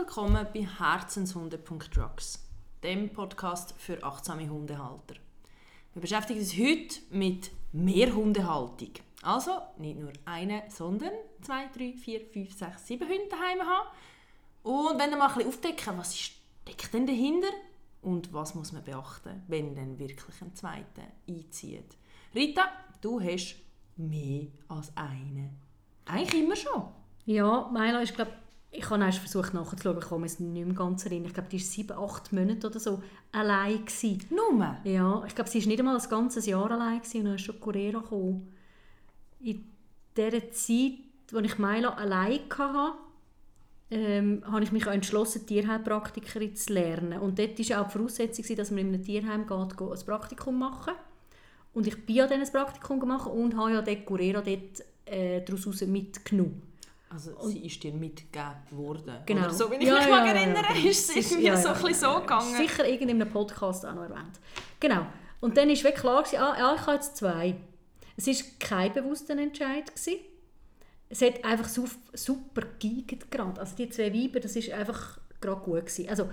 Willkommen bei Herzenshunde.drugs, dem Podcast für achtsame Hundehalter. Wir beschäftigen uns heute mit Mehrhundehaltung. Also nicht nur eine, sondern zwei, drei, vier, fünf, sechs, sieben Hunde daheim haben. Und wenn wir mal ein aufdecken, was steckt denn dahinter und was muss man beachten, wenn dann wirklich ein zweiter einzieht. Rita, du hast mehr als einen. Eigentlich immer schon. Ja, Milo ist, glaube ich habe erst versucht nachzuschauen, ich komme es nicht mehr ganz erinnern. Ich glaube, die war sieben, acht Monate oder so allein. Gewesen. Nur? Ja, ich glaube, sie war nicht einmal ein ganzes Jahr allein gewesen, und dann ist schon Correa gekommen. In dieser Zeit, als ich Milo allein hatte, ähm, habe ich mich auch entschlossen, Tierheilpraktikerin zu lernen. Und dort war auch die Voraussetzung, dass man in einem Tierheim geht, geht ein Praktikum machen Und ich bin ja dann ein Praktikum gemacht und habe ja dort Correa dort, äh, daraus mitgenommen. Also und, sie ist dir mitgegeben worden. Genau. Oder so wie ich ja, mich ja, mag erinnere, ja, ist es mir so ein so gegangen. Sicher in einem Podcast auch noch erwähnt. Genau. Und dann war klar, ah, ja, ich habe jetzt zwei. Es war kein bewusster Entscheid. Gewesen. Es hat einfach super geigert gerade. Also die zwei Weiber, das war einfach gerade gut. Gewesen. Also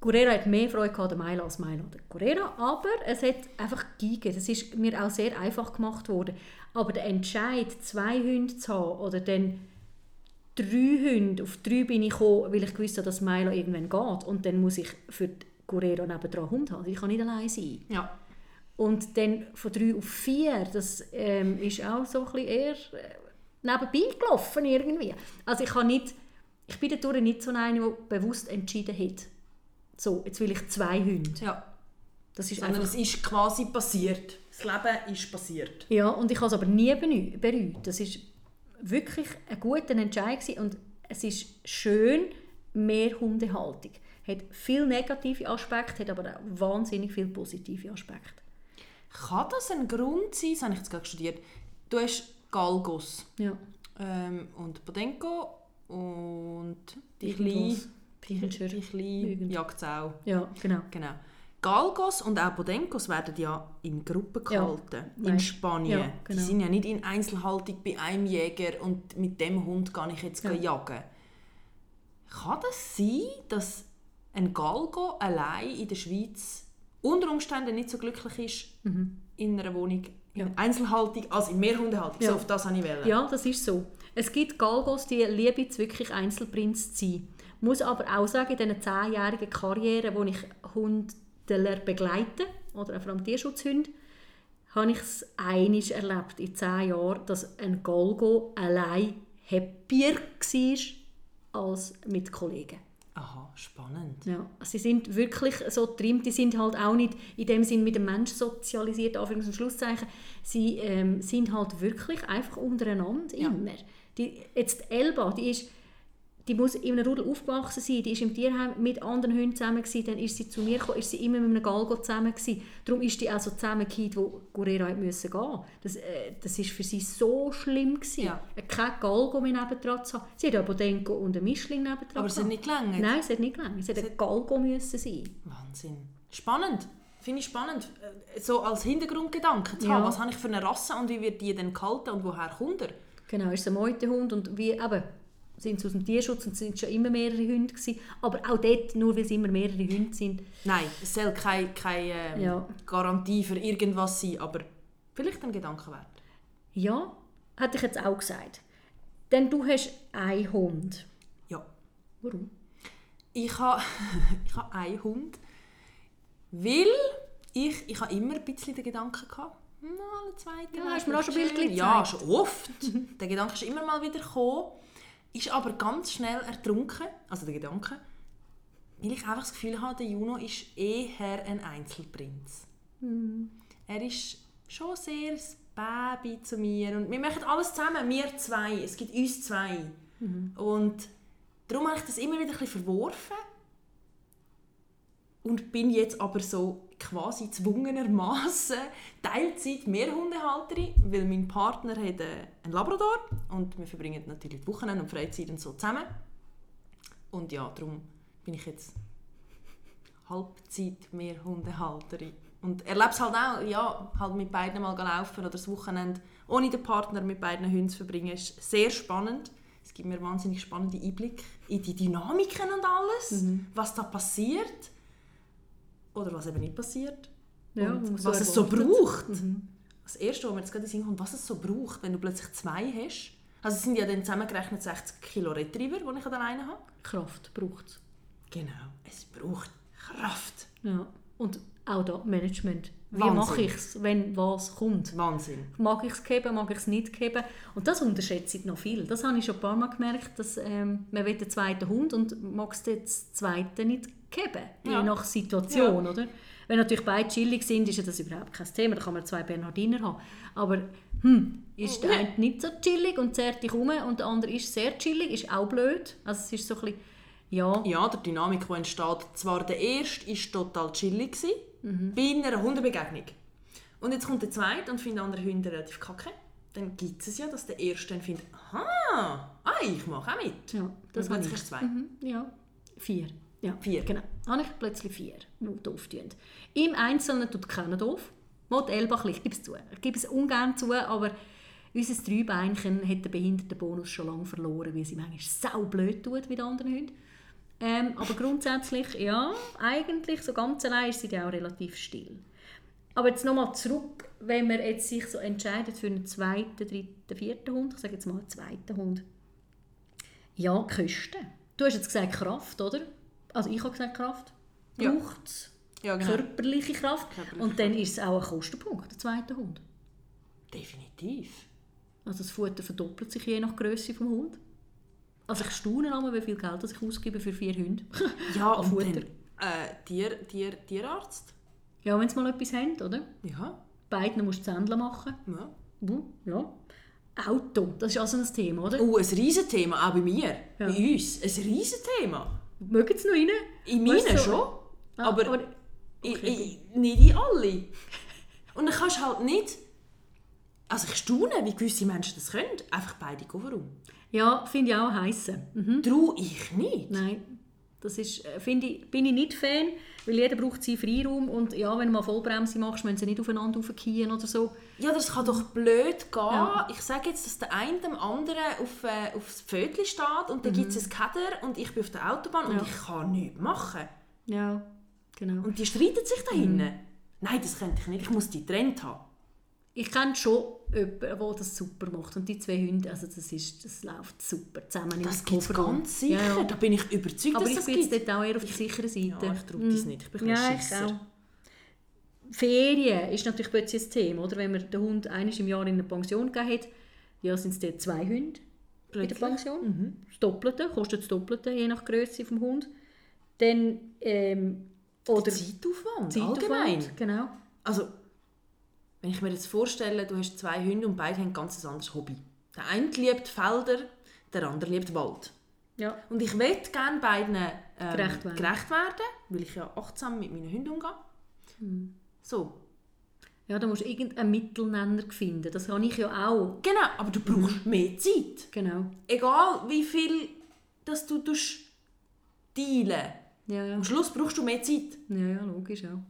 Guerrero hat mehr Freude gehabt an Milo als Milo an Guerrero, aber es hat einfach geigert. Es ist mir auch sehr einfach gemacht worden. Aber der Entscheid, zwei Hunde zu haben oder dann drei Hunde, auf drei bin ich gekommen, weil ich gewusst habe, dass Milo irgendwann geht. Und dann muss ich für Guerrero nebendran Hund haben. Ich kann nicht allein sein. Ja. Und dann von drei auf vier, das ähm, ist auch so ein bisschen eher äh, nebenbei gelaufen irgendwie. Also ich kann nicht, ich bin dadurch nicht so eine, die bewusst entschieden hat, so, jetzt will ich zwei Hunde. Ja. Das ist Sondern einfach, es ist quasi passiert. Das Leben ist passiert. Ja, und ich habe es aber nie bereut. Das ist wirklich ein guter Entscheid gewesen. und es ist schön, mehr Hundehaltung. Hat viele negative Aspekte, hat aber auch wahnsinnig viele positive Aspekte. Kann das ein Grund sein, das habe ich jetzt gerade studiert, du hast Galgos ja. ähm, und Bodenko und die kleine, die kleine Jagdsau. Ja, genau. genau. Galgos und auch Bodenkos werden ja in Gruppen gehalten, ja, in Spanien. Ja, genau. Die sind ja nicht in Einzelhaltung bei einem Jäger und mit dem Hund kann ich jetzt ja. jagen. Kann das sein, dass ein Galgo allein in der Schweiz unter Umständen nicht so glücklich ist mhm. in einer Wohnung in Einzelhaltung als in Mehrhundehaltung? Ja. So auf das habe ich wählen. Ja, das ist so. Es gibt Galgos, die lieben es wirklich Einzelprinz zu sein. Ich muss aber auch sagen, in dieser zehnjährigen Karriere, wo ich Hund begleiten oder vor allem Tierschutzhunde, habe ich es einiges erlebt in zehn Jahren, dass ein Golgo allein happier war als mit Kollegen. Aha, spannend. Ja, sie sind wirklich so trimmt, die sind halt auch nicht in dem Sinn mit dem Menschen sozialisiert, Anführungs- und Schlusszeichen. Sie ähm, sind halt wirklich einfach untereinander ja. immer. Die, jetzt Elba, die ist die muss in einem Rudel aufgewachsen sein, die ist im Tierheim mit anderen Hunden zusammen gewesen, dann ist sie zu mir gekommen, ist sie immer mit einem Galgo zusammen gewesen. Darum ist die also zusammen gekommen, wo Guerrero müssen gehen. Das, äh, das ist für sie so schlimm gewesen, ja. kein Galgo mehr nebendran zu haben. Sie hat aber Denko und einen Mischling nebendran Aber es hat nicht gelangt? Nein, es hat nicht gelangt. Es hätte ein Galgo müssen sein. Wahnsinn. Spannend. Finde ich spannend, äh, so als Hintergrundgedanke zu ja. haben, was habe ich für eine Rasse und wie wird die denn gehalten und woher kommt er? Genau, ist es ein Meutehund und wie, eben, sind sie aus dem Tierschutz und es sind schon immer mehrere Hunde gewesen. Aber auch dort, nur weil es immer mehrere Hunde sind. Nein, es soll keine, keine ähm, ja. Garantie für irgendwas sein, aber vielleicht ein Gedanke wert. Ja, hätte ich jetzt auch gesagt. Denn du hast einen Hund. Ja. Warum? Ich habe, ich habe einen Hund, weil ich, ich habe immer ein bisschen den Gedanken na, alle zweite ja, hast du mir auch schon Bildchen Ja, schon oft. der Gedanke ist immer mal wieder gekommen ist aber ganz schnell ertrunken, also der Gedanke, weil ich einfach das Gefühl habe, der Juno ist eher ein Einzelprinz. Mhm. Er ist schon sehr ein Baby zu mir und wir machen alles zusammen, wir zwei, es gibt uns zwei. Mhm. Und darum habe ich das immer wieder ein bisschen verworfen und bin jetzt aber so quasi zwungenermaßen Teilzeit Mehrhundehalterin, weil mein Partner hat äh, einen Labrador und wir verbringen natürlich die Wochenende und Freizeit und so zusammen. Und ja, darum bin ich jetzt Halbzeit Mehrhundehalterin. Und erlebe es halt auch, ja, halt mit beiden mal laufen oder das Wochenende ohne den Partner mit beiden Hunden zu verbringen, ist sehr spannend. Es gibt mir wahnsinnig spannende Einblicke in die Dynamiken und alles, Mhm. was da passiert oder was eben nicht passiert. Ja, und was so es so braucht. Mhm. Das Erste, was mir jetzt gerade in den Sinn kommt, was es so braucht, wenn du plötzlich zwei hast. Also es sind ja dann zusammengerechnet 60 Kilo Retriever, die ich an alleine habe. Kraft braucht es. Genau, es braucht Kraft. Ja. Und auch da Management. Wie Wahnsinn. mache ich es, wenn was kommt? Wahnsinn. Mag ich es geben, mag ich es nicht geben? Und das unterschätze ich noch viel. Das habe ich schon ein paar Mal gemerkt, dass ähm, man will den zweiten Hund und mag es den zweiten nicht geben. Ja. Je nach Situation, oder? Wenn natürlich beide chillig sind, ist ja das überhaupt kein Thema. Da kann man zwei Bernhardiner haben. Aber hm, ist der Ja. eine nicht so chillig und zerrt dich um und der andere ist sehr chillig, ist auch blöd. Also es ist so ein bisschen, ja, Ja, der Dynamik, die entsteht. Zwar der erste war total chillig, gewesen, bei einer Hundebegegnung. Und jetzt kommt der zweite und findet andere Hunde relativ kacke. Dann gibt es ja, dass der erste dann findet, aha, ah, ich mache auch mit. ja Das und habe plötzlich ich. hast du zwei. Mhm, ja, vier. Ja, Vier. Genau. Habe ich plötzlich vier, die doof tun. Im Einzelnen tut keiner doof. Die Elbach, ich gebe es zu. Ich gebe es ungern zu, aber unser Dreibeinchen hat den Behindertenbonus schon lange verloren, weil sie manchmal sau blöd tut wie die anderen Hunde. Ähm, aber grundsätzlich, ja, eigentlich so ganz allein ist sie auch relativ still. Aber jetzt nochmal zurück, wenn man jetzt sich so entscheidet für einen zweiten, dritten, vierten Hund, ich sage jetzt mal einen zweiten Hund. Ja, Kosten. Du hast jetzt gesagt Kraft, oder? Also ich habe gesagt Kraft. Braucht es Ja, genau. körperliche Kraft. Körperliche Und dann ist es auch ein Kostenpunkt, der zweite Hund. Definitiv. Also das Futter verdoppelt sich je nach Größe vom Hund. Also ich staune einmal, wie viel Geld ich ausgebe für vier Hunde. Ja, und Futter. dann äh, Tier, Tier, Tierarzt. ja, wenn sie mal etwas haben, oder? Ja, Beiden musst du Zändler machen. ja. Ja. Auto, das ist also ein Thema, oder? Oh, ein Riesenthema, auch bei mir, Ja. bei uns. Ein Riesenthema. Mögen sie noch rein? In Weißt meinen du, schon, Ah, aber, aber okay, i- nicht in alle. Und dann kannst du halt nicht... Also ich staune, wie gewisse Menschen das können. Einfach beide gehen warum. ja, finde ich auch heissen. Mhm. Trau ich nicht. Nein, das ist, äh, finde ich, bin ich nicht Fan, weil jeder braucht seinen Freiraum und ja, wenn du mal Vollbremse machst, müssen sie nicht aufeinander raufgehen oder so. Ja, das kann doch blöd gehen. Ja. Ich sage jetzt, dass der eine dem anderen auf, äh, aufs Pfötchen steht und dann gibt es ein Keder und ich bin auf der Autobahn und Mhm. Ja. ich kann nichts machen. Ja, genau. Und die streiten sich da Mhm. hinten. Nein, das könnte ich nicht. Ich muss die getrennt haben. Ich kenne schon jemanden, der das super macht und die zwei Hunde, also das, ist, das läuft super zusammen Das im gibt es Kofferraum. ganz sicher. Ja, ja. Da bin ich überzeugt, Aber dass ich das bin jetzt dort auch eher auf der sicheren Seite. Ja, ich traue das nicht. Ich bin ein ja, Schisser. Ferien ist natürlich plötzlich ein Thema, oder? Wenn man den Hund eines im Jahr in eine Pension gegeben hat, ja, sind es dort zwei Hunde in der Plötzlich. Pension. Mhm. Das Doppelte, kostet das Doppelte, je nach Größe vom Hund. Dann, ähm, oder Zeitaufwand, Zeitaufwand, allgemein. Genau. Also, wenn ich mir jetzt vorstelle, du hast zwei Hunde und beide haben ein ganz anderes Hobby. Der eine liebt Felder, der andere liebt Wald. Ja. Und ich möchte gerne beiden ähm, Gerecht werden. gerecht werden, weil ich ja achtsam mit meinen Hunden umgehe. Hm. So. ja, da musst du irgendeinen Mittelnenner finden. Das habe ich ja auch. Genau, aber du brauchst mehr Zeit. Genau. Egal wie viel dass du tust dealen. Ja, ja. Am Schluss brauchst du mehr Zeit. Ja, ja, logisch auch.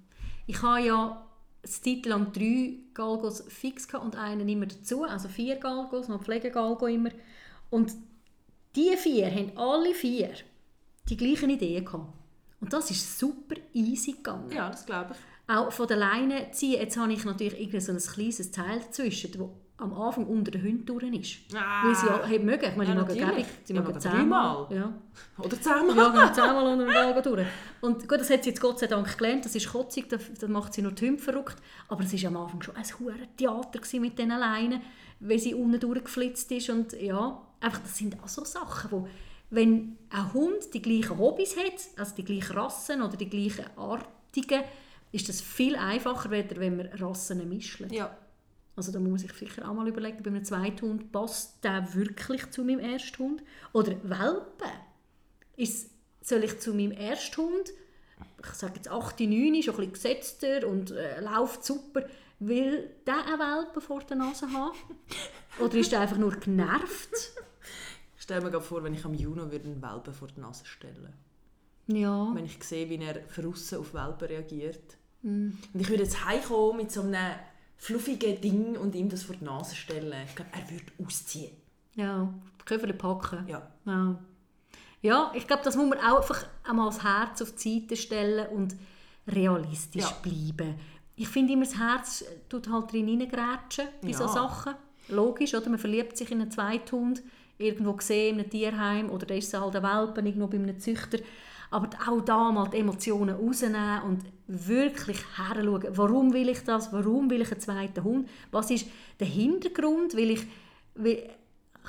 Ich habe ja eine Zeit lang drei Galgos fix und einen immer dazu, also vier Galgos, noch Pflegegalgo immer. Und die vier haben alle vier die gleichen Ideen gehabt. Und das ist super easy gegangen. Ja, das glaube ich. Auch von der Leine ziehen, jetzt habe ich natürlich irgendwie so ein kleines Teil dazwischen, am Anfang unter den Hunden durch ist. Ah. Weil sie ja haben mögen. Ich meine, Ja, die mögen sie Ja, mögen zehnmal. Ja. Oder zehnmal. Ja, zehnmal unter dem Galgo durch. Und gut, das hat sie jetzt Gott sei Dank gelernt, das ist kotzig, da, da macht sie nur die Hunde verrückt. Aber es war am Anfang schon ein hohes Theater mit diesen Leinen, wie sie unten durchgeflitzt ist. Und ja, einfach, das sind auch so Sachen, wo, wenn ein Hund die gleichen Hobbys hat, also die gleichen Rassen oder die gleichen Artigen, ist das viel einfacher, wenn man Rassen mischt. Ja. Also da muss ich sicher auch mal überlegen, bei einem zweiten Hund, passt der wirklich zu meinem ersten Hund? Oder Welpen? Ist, soll ich zu meinem ersten Hund, ich sage jetzt 8, 9, schon ein bisschen gesetzter und äh, läuft super, will der einen Welpen vor der Nase haben? Oder ist der einfach nur genervt? Ich stelle mir gerade vor, wenn ich am Juno würde einen Welpen vor die Nase stellen Ja. Wenn ich sehe, wie er verrissen auf Welpen reagiert. Mm. Und ich würde jetzt heimkommen mit so einem fluffigen Ding und ihm das vor die Nase stellen. Ich glaube, er würde ausziehen. Ja, Köfferli packen. Ja. Ja. ja, ich glaube, das muss man auch einfach einmal das Herz auf die Seite stellen und realistisch Ja. bleiben. Ich finde immer, das Herz tut halt drin reingrätschen bei Ja. so Sachen. Logisch, oder? Man verliebt sich in einen Zweithund, irgendwo gesehen, in einem Tierheim, oder da ist es halt ein Welpen, irgendwo bei einem Züchter. Aber auch da mal die Emotionen rausnehmen und wirklich heranschauen. Warum will ich das? Warum will ich einen zweiten Hund? Was ist der Hintergrund? Will ich, will,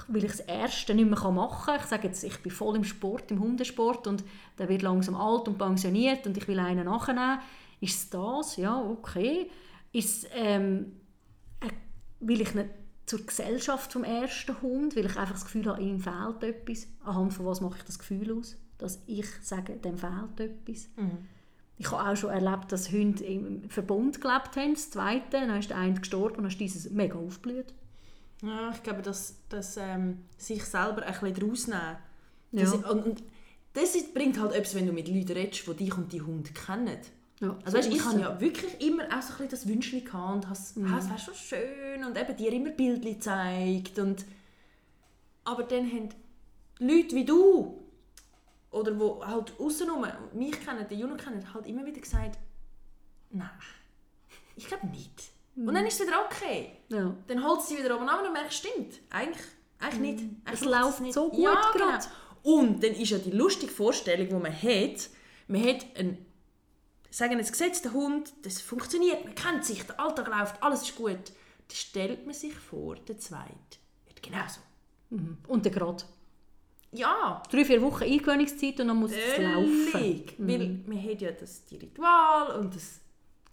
weil ich das Erste nicht mehr machen kann. Ich sage jetzt, ich bin voll im Sport, im Hundesport und der wird langsam alt und pensioniert und ich will einen nachnehmen. Ist es das? Ja, okay. Ist ähm, äh, will ich nicht zur Gesellschaft vom ersten Hund, weil ich einfach das Gefühl habe, ihm fehlt etwas. Anhand von was mache ich das Gefühl aus? Dass ich sage, dem fehlt etwas. Ich habe auch schon erlebt, dass Hunde im Verbund gelebt haben, das zweite, dann ist der eine gestorben und dann ist dieses mega aufgeblüht. Ja, ich glaube, dass, dass ähm, sich selber ein bisschen daraus nehmen. Ja. Das, und, und das ist, bringt halt etwas, wenn du mit Leuten redest, die dich und die Hund kennen. Ja, Also weißt, so ich habe es. ja wirklich immer auch so ein bisschen das Wünschchen gehabt und has, Mhm. es wäre schon schön und eben dir immer Bildchen gezeigt und aber dann haben Leute wie du oder die halt außenrum mich kennen, den Juno kennen, halt immer wieder gesagt, nein, ich glaube nicht. Und dann ist es wieder okay. Ja. Dann holt sie wieder oben an und du merkst, stimmt, eigentlich, eigentlich nicht. Eigentlich Es läuft nicht. so gut ja, grad. Genau. Und dann ist ja die lustige Vorstellung, die man hat, man hat einen, sagen jetzt gesetzten Hund, das funktioniert, man kennt sich, der Alltag läuft, alles ist gut. Dann stellt man sich vor, der zweite wird genauso. Und dann gerade. Ja, Drei, vier Wochen Eingewöhnungszeit und dann muss es laufen. Weil man hat ja das die Ritual und das,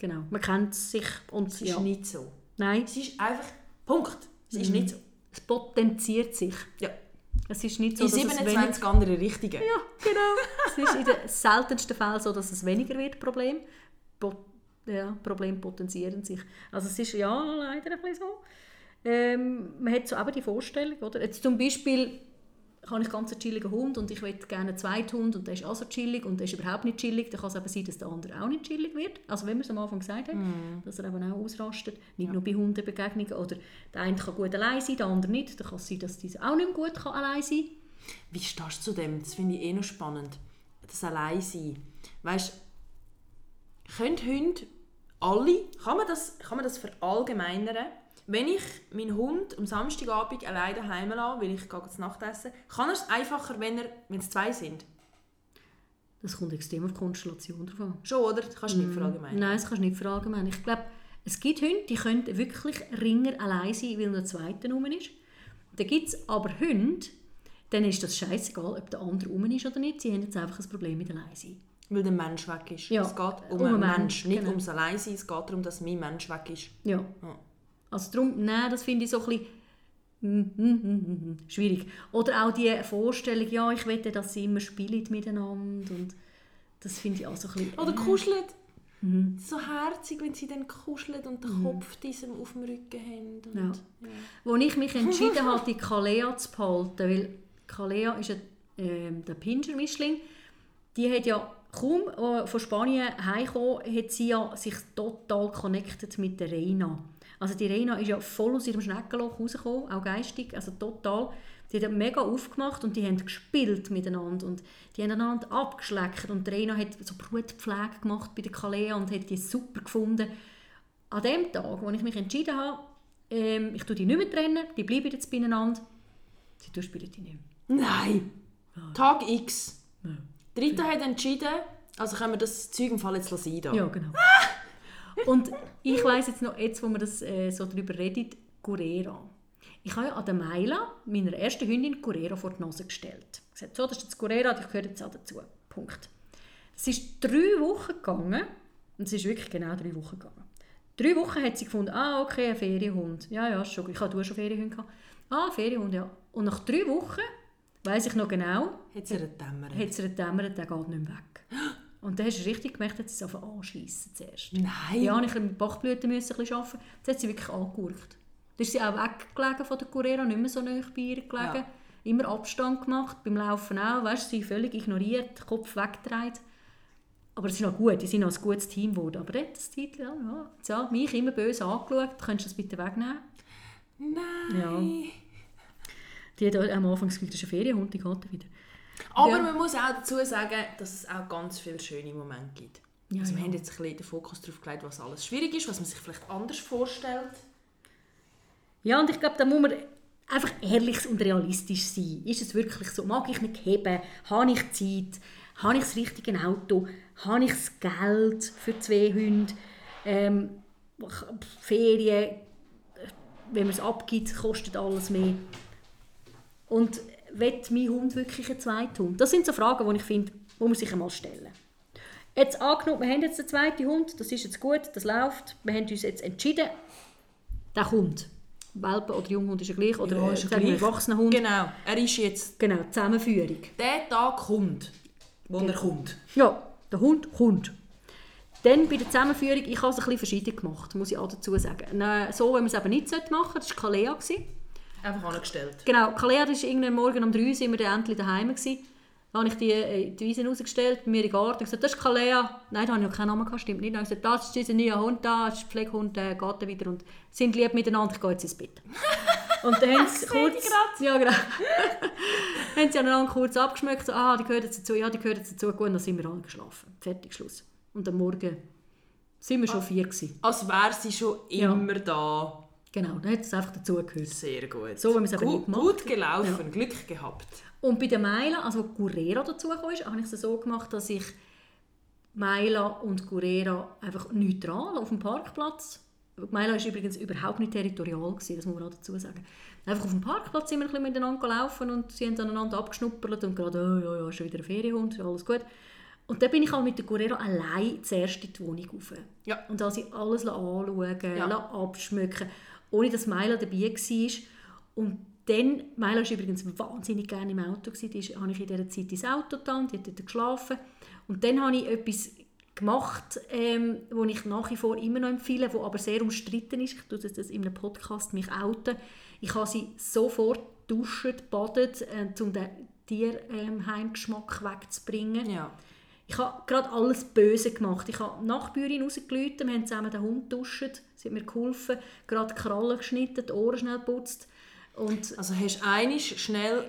Genau. Man kennt sich und das ist ja. nicht so. Nein, Es ist einfach, Punkt. Es ist nicht so. es potenziert sich. Ja. Es ist nicht so, In dass es weniger... 27 andere Richtungen. Ja, genau. es ist in den seltensten Fällen so, dass es weniger wird, Problem. Po ja, Probleme potenzieren sich. Also es ist ja leider ein bisschen so. Ähm, man hat so eben die Vorstellung, oder? Jetzt zum Beispiel habe ich ganz einen chilligen Hund und ich möchte gerne einen zweiten Hund und der ist auch so chillig und der ist überhaupt nicht chillig, dann kann es eben sein, dass der andere auch nicht chillig wird. Also wenn wir es am Anfang gesagt haben, dass er eben auch ausrastet. Nicht nur bei Hundebegegnungen. Oder der eine kann gut allein sein, der andere nicht. Dann kann es sein, dass dieser auch nicht mehr gut kann allein sein Wie stehst du zu dem? Das finde ich eh noch spannend. Das Alleinsein. Weißt können Hunde alle, kann man das, kann man das verallgemeinern? Wenn ich meinen Hund am Samstagabend alleine daheim lasse, weil ich gehe zu Nacht essen, kann er es einfacher, wenn, er, wenn es zwei sind? Das kommt extrem auf die Konstellation drauf an. Schon, oder? Das kannst du nicht verallgemeinern. Nein, das kannst du nicht verallgemeinern. Ich glaube, es gibt Hunde, die können wirklich ringer allein sein, weil ein zweiter rum ist. Dann gibt es aber Hunde, denen ist das scheißegal, ob der andere rum ist oder nicht. Sie haben jetzt einfach ein Problem mit Alleinsein. Weil der Mensch weg ist. Ja, Es geht um, um einen Mensch, Mensch, nicht genau. ums Alleinsein. Es geht darum, dass mein Mensch weg ist. Ja. Ja. Also darum, nein, das finde ich so ein bisschen mm, mm, mm, schwierig. Oder auch die Vorstellung, ja, ich wette, dass sie immer spielen miteinander und das finde ich auch so ein bisschen... Oder äh, kuschelt. Mhm. So herzig, wenn sie dann kuscheln und den Kopf diesem auf dem Rücken haben. Und, Ja. Wo ich mich entschieden habe, die Kalea zu behalten, weil Kalea ist ein, ähm, der Pinscher-Mischling, die hat ja kaum äh, von Spanien heimgekommen, hat sie ja sich total connected mit der Reina. Also die Reina ist ja voll aus ihrem Schneckenloch rausgekommen, auch geistig, also total. Die hat mega aufgemacht und die haben gespielt miteinander und die haben einander abgeschleckt und die Reina hat so Brutpflege gemacht bei der Kalea und hat die super gefunden. An dem Tag, wo ich mich entschieden habe, ähm, ich tue die nicht mehr trennen, die bleiben jetzt beieinander, sie durchspielen die nicht mehr. Nein! Tag X. Ja. Die Rita hat entschieden, also können wir das Zeug im Fall jetzt sein. Da. Ja, genau. Und ich weiss jetzt noch, jetzt wo wir das, äh, so darüber reden, Curera. Ich habe ja an der Meila, meiner ersten Hündin, Curera vor die Nase gestellt. Ich gesagt, so, das ist jetzt Curera, ich gehöre jetzt auch dazu. Punkt. Es ist drei Wochen gegangen, und es ist wirklich genau drei Wochen gegangen. Drei Wochen hat sie gefunden, ah, okay, ein Ferienhund. Ja, ja, schon, ich hatte schon Ferienhunde. gehabt. Ah, Ferienhund, ja. Und nach drei Wochen, weiss ich noch genau, Hat sie einen Dämmer. hat sie gedämmert, der geht nicht mehr weg. Und dann hast du richtig gemerkt, dass sie es anfangen anschiessen zuerst. Nein! Ja, ich mit Bachblüten müssen ein bisschen arbeiten. Jetzt hat sie wirklich angegurkt. Dann ist sie auch weggelegen von der Curera, nicht mehr so nahe bei ihr gelegen. Ja. Immer Abstand gemacht, beim Laufen auch. Weißt, sie völlig ignoriert, Kopf weggedreht. Aber es ist noch gut, die sind noch ein gutes Team geworden. Aber dort, das Titel, ja, ja, jetzt ja, mich immer böse angeschaut. Könntest du das bitte wegnehmen? Nein! Die hat am Anfang gesagt, das ist ein Ferienhund, die geht wieder. Aber Ja. man muss auch dazu sagen, dass es auch ganz viele schöne Momente gibt. Ja, also wir ja. haben jetzt ein bisschen den Fokus darauf gelegt, was alles schwierig ist, was man sich vielleicht anders vorstellt. Ja, und ich glaube, da muss man einfach ehrlich und realistisch sein. Ist es wirklich so? Mag ich mich heben? Habe ich Zeit? Habe ich das richtige Auto? Habe ich das Geld für zwei Hunde? Ähm, Ferien, wenn man es abgibt, kostet alles mehr. Und will mein Hund wirklich einen zweiten Hund? Das sind so Fragen, die ich finde, muss man sich einmal stellen. Jetzt angenommen, wir haben jetzt einen zweiten Hund, das ist jetzt gut, das läuft. Wir haben uns jetzt entschieden, der kommt. Welpen oder Junghund ist ja gleich, oder Ja, äh, ist gleich. erwachsener Hund. Genau, er ist jetzt Genau, Zusammenführung. der Tag kommt, wo er kommt. Ja, der Hund kommt. Dann bei der Zusammenführung, ich habe es ein bisschen verschieden gemacht, muss ich auch dazu sagen. Na, so, wenn man es eben nicht machen sollte, das war Kalea. Einfach angestellt. Genau, Kalea, das war irgendwann morgen um 3 Uhr, sind wir dann endlich daheim. Gewesen. Da habe ich die, äh, die Wiese rausgestellt, mir in den Garten und gesagt, das ist Kalea. Nein, da habe ich noch keinen Namen gehabt, stimmt nicht. Dann habe ich gesagt, das ist dieser neue Hund da, das ist Pflegehund, der geht wieder und sind lieb miteinander, ich gehe jetzt ins Bett. Und dann haben sie kurz... Ja, genau. haben sie aneinander kurz abgeschmeckt, so, ah, die gehören jetzt dazu, ja, die gehören jetzt dazu, gut, und dann sind wir alle geschlafen. Fertig, Schluss. Und am Morgen sind wir schon vier gewesen. Als wäre sie schon Ja. immer da. Genau, dann hat es einfach dazugehört. Sehr gut. So, wenn man es gut, nicht macht. gut gelaufen, Glück gehabt. Und bei den Meilen, also wo Gurera dazugekommen ist, habe ich es so gemacht, dass ich Meila und Gurera einfach neutral auf dem Parkplatz Meila war übrigens überhaupt nicht territorial, gewesen, das muss man auch dazu sagen. Einfach auf dem Parkplatz sind wir ein bisschen miteinander gelaufen und sie haben aneinander abgeschnuppert und gerade, oh, ja, ja, schon wieder ein Ferienhund, alles gut. Und dann bin ich halt mit der Gurera allein zuerst in die Wohnung rauf. Ja. Und da sie alles anschauen, Ja. ja. abschmücken, ohne dass Meila dabei war. Und dann, Meila war übrigens wahnsinnig gerne im Auto, ist- habe ich in dieser Zeit ins Auto getan, die hat dort geschlafen. Und dann habe ich etwas gemacht, ähm, wo ich nach wie vor immer noch empfehle, wo aber sehr umstritten ist. Ich tue das in einem Podcast mich outen. Ich habe sie sofort duschen, badet, äh, um den Tierheimgeschmack wegzubringen. Ja. Ich habe gerade alles böse gemacht. Ich habe die Nachbürin rausgelüht, wir haben zusammen den Hund geduscht, sie hat mir geholfen, gerade die Krallen geschnitten, die Ohren schnell geputzt. Und Also hast du einisch schnell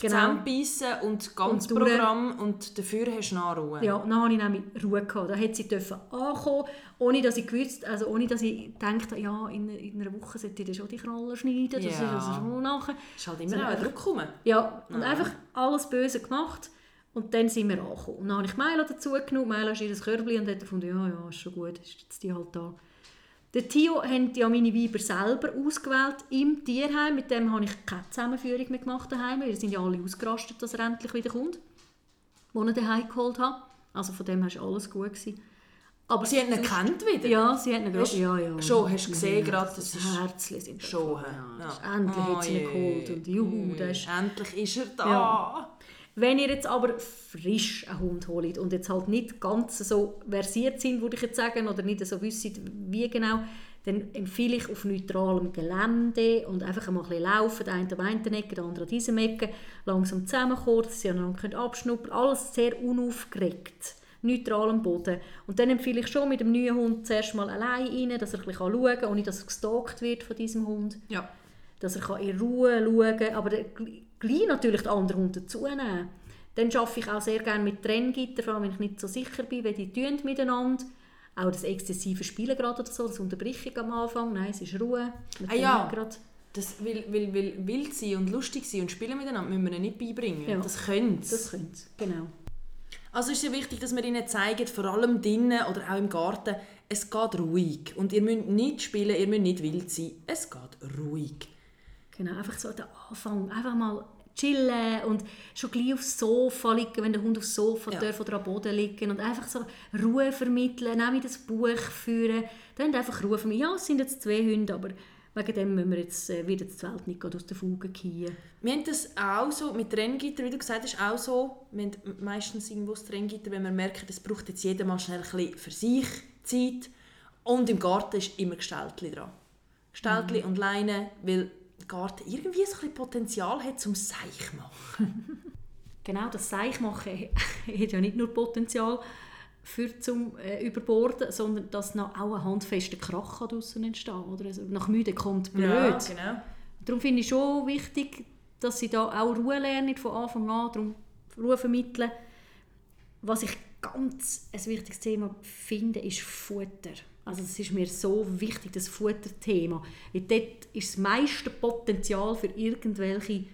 Genau. zusammenbeissen und ganz Und durch. Programm und dafür hast du Nachruhe. ja, dann hatte ich nämlich Ruhe. Gehabt. Da hat sie dürfen ankommen, ohne dass ich gewusst, also ohne dass ich dachte, ja, in, in einer Woche sollte ich dann schon die Krallen schneiden, das Ja. ist also schon nachher. Es ist halt immer So auch ein einfach- Druck rum. Ja, und Nein. einfach alles böse gemacht. Und dann sind wir angekommen. Und dann habe ich Milo dazu genommen. Milo ist ihr Körbchen und hat gefunden, ja, ja, ist schon gut, ist jetzt die halt da. Der Tio haben ja meine Weiber selber ausgewählt im Tierheim. Mit dem habe ich keine Zusammenführung mehr gemacht daheim. Wir sind ja alle ausgerastet, dass er endlich wieder kommt, wo ich daheim geholt habe. Also von dem her war alles gut. Gewesen. Aber Sie haben ihn gekannt wieder. ja, sie hat ihn gerade... Ja, ja. schon, hast du gesehen ja, gerade, das ist- Herzchen sind Schon. Ja. Ja, das ist- Endlich hat sie ihn Oh geholt und juhu, der ist Endlich ist er da. Ja. Wenn ihr jetzt aber frisch einen Hund holt und jetzt halt nicht ganz so versiert sind, würde ich jetzt sagen, oder nicht so wissen, wie genau, dann empfehle ich auf neutralem Gelände und einfach mal ein bisschen laufen, der eine an einer Ecke, der andere an dieser Ecke, langsam zusammenkommen, dass sie aneinander abschnuppern können. Alles sehr unaufgeregt, neutral am Boden. Und dann empfehle ich schon mit dem neuen Hund zuerst mal allein rein, dass er ein bisschen schauen kann, ohne dass er gestalkt wird von diesem Hund Ja. dass er in Ruhe schauen kann, aber gleich natürlich den anderen Hund dazu nehmen. Dann arbeite ich auch sehr gerne mit Trenngitter, vor allem wenn ich nicht so sicher bin, wie die tun miteinander. Auch das exzessive Spielen gerade oder so, das unterbreche ich am Anfang. Nein, es ist Ruhe. Ah ja. können Gerade. Das will, will, will wild sein und lustig sein und spielen miteinander müssen wir ihnen nicht beibringen. Ja. Das können sie. Das könnte genau. Also ist es wichtig, dass wir ihnen zeigen, vor allem drinnen oder auch im Garten, es geht ruhig. Und ihr müsst nicht spielen, ihr müsst nicht wild sein. Es geht ruhig. Genau, einfach so der Anfang. Einfach mal chillen und schon gleich aufs Sofa liegen, wenn der Hund aufs Sofa Ja. darf oder am Boden liegen und einfach so Ruhe vermitteln, nämlich das Buch führen. Dann einfach Ruhe vermitteln. Ja, es sind jetzt zwei Hunde, aber wegen dem müssen wir jetzt, äh, wird jetzt die Welt nicht aus der Fuge gehen. Wir haben das auch so mit Trenngitter, wie du gesagt hast, auch so. Wir haben meistens irgendwo das Trenngitter, wenn wir merken, es braucht jetzt jeder mal schnell ein bisschen für sich Zeit. Und im Garten ist immer Gestaltli dran. Gestaltli und Leine, weil Garten irgendwie so ein Potenzial hat zum Seich machen. Genau, das Seichmachen hat ja nicht nur Potenzial für zum äh, Überborden, sondern dass noch auch ein handfester Krach draussen entstehen kann. Oder? Also nach müde kommt blöd. genau. Darum finde ich schon wichtig, dass sie da auch Ruhe lernen von Anfang an, darum Ruhe vermitteln. Was ich ganz ein wichtiges Thema finde, ist Futter. Also es ist mir so wichtig, das Futterthema. Weil dort ist das meiste Potenzial für irgendwelche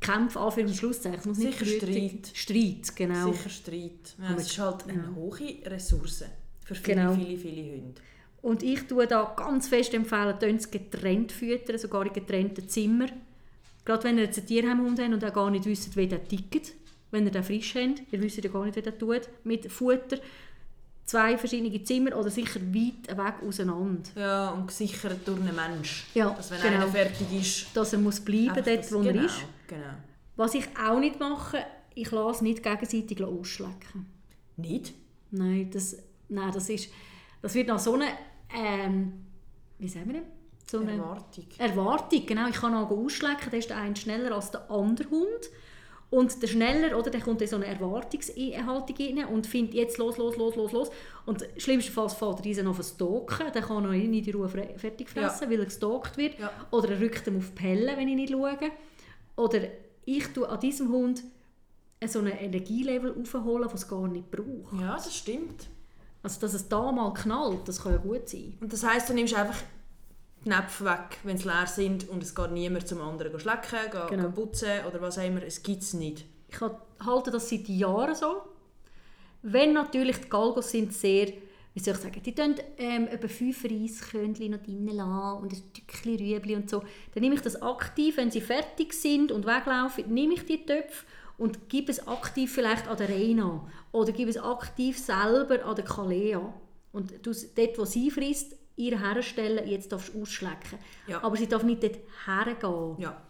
Kämpfe, Anführungs- und Schlusszeichen. Es muss nicht Sicher Streit. Streit, genau. Sicher Streit. Ja, es ist halt eine ja. hohe Ressource für viele, Genau. viele, viele Hunde. Und ich tue da ganz fest empfehlen, es getrennt füttern, sogar in getrennten Zimmer. Gerade wenn ihr jetzt einen Tierheimhund habt und auch gar nicht wisst, wie der tickt, wenn ihr den frisch habt, ihr wisst ja gar nicht, wie der tut, mit Futter. Zwei verschiedene Zimmer oder sicher weit weg auseinander. Ja, und gesichert durch einen Mensch. Ja, Dass wenn genau. einer fertig ist, Dass er muss bleiben einfach dort, wo genau, er ist. Genau. Was ich auch nicht mache, ich lasse nicht gegenseitig ausschlecken. Nicht? Nein, das, nein, das ist, das wird nach so einer, ähm, wie sagen wir denn? So eine Erwartung. Erwartung, genau. Ich kann auch ausschlecken, dann ist der eine schneller als der andere Hund. Und der schneller, oder, der kommt in so eine Erwartungshaltung rein und findet jetzt los, los, los, los, los. Und schlimmstenfalls fällt er riesen auf ein Stalken, dann kann er nicht in Ruhe fertig fressen, weil er gestalkt wird. Ja. Oder er rückt ihm auf die Pelle, wenn ich nicht schaue. Oder ich tue an diesem Hund so ein Energielevel aufholen, das es gar nicht braucht. Ja, das stimmt. Also, dass es da mal knallt, das kann ja gut sein. Und das heisst, du nimmst einfach die Näpfe weg, wenn sie leer sind und es geht niemand zum anderen schlecken, gehen, Genau. putzen oder was auch immer. Es gibt es nicht. Ich ha- halte das seit Jahren so. Wenn natürlich die Galgos sind sehr, wie soll ich sagen, die tun ähm, etwa fünf Reiskörnchen noch drin lassen und ein Stückchen Rüebli und so. Dann nehme ich das aktiv, wenn sie fertig sind und weglaufen, nehme ich die Töpfe und gebe es aktiv vielleicht an der Reina oder gebe es aktiv selber an der Kalea. Und dort, wo sie frisst, ihr herstellen, jetzt darfst du ausschlecken. Ja. Aber sie darf nicht dort hergehen. Ja.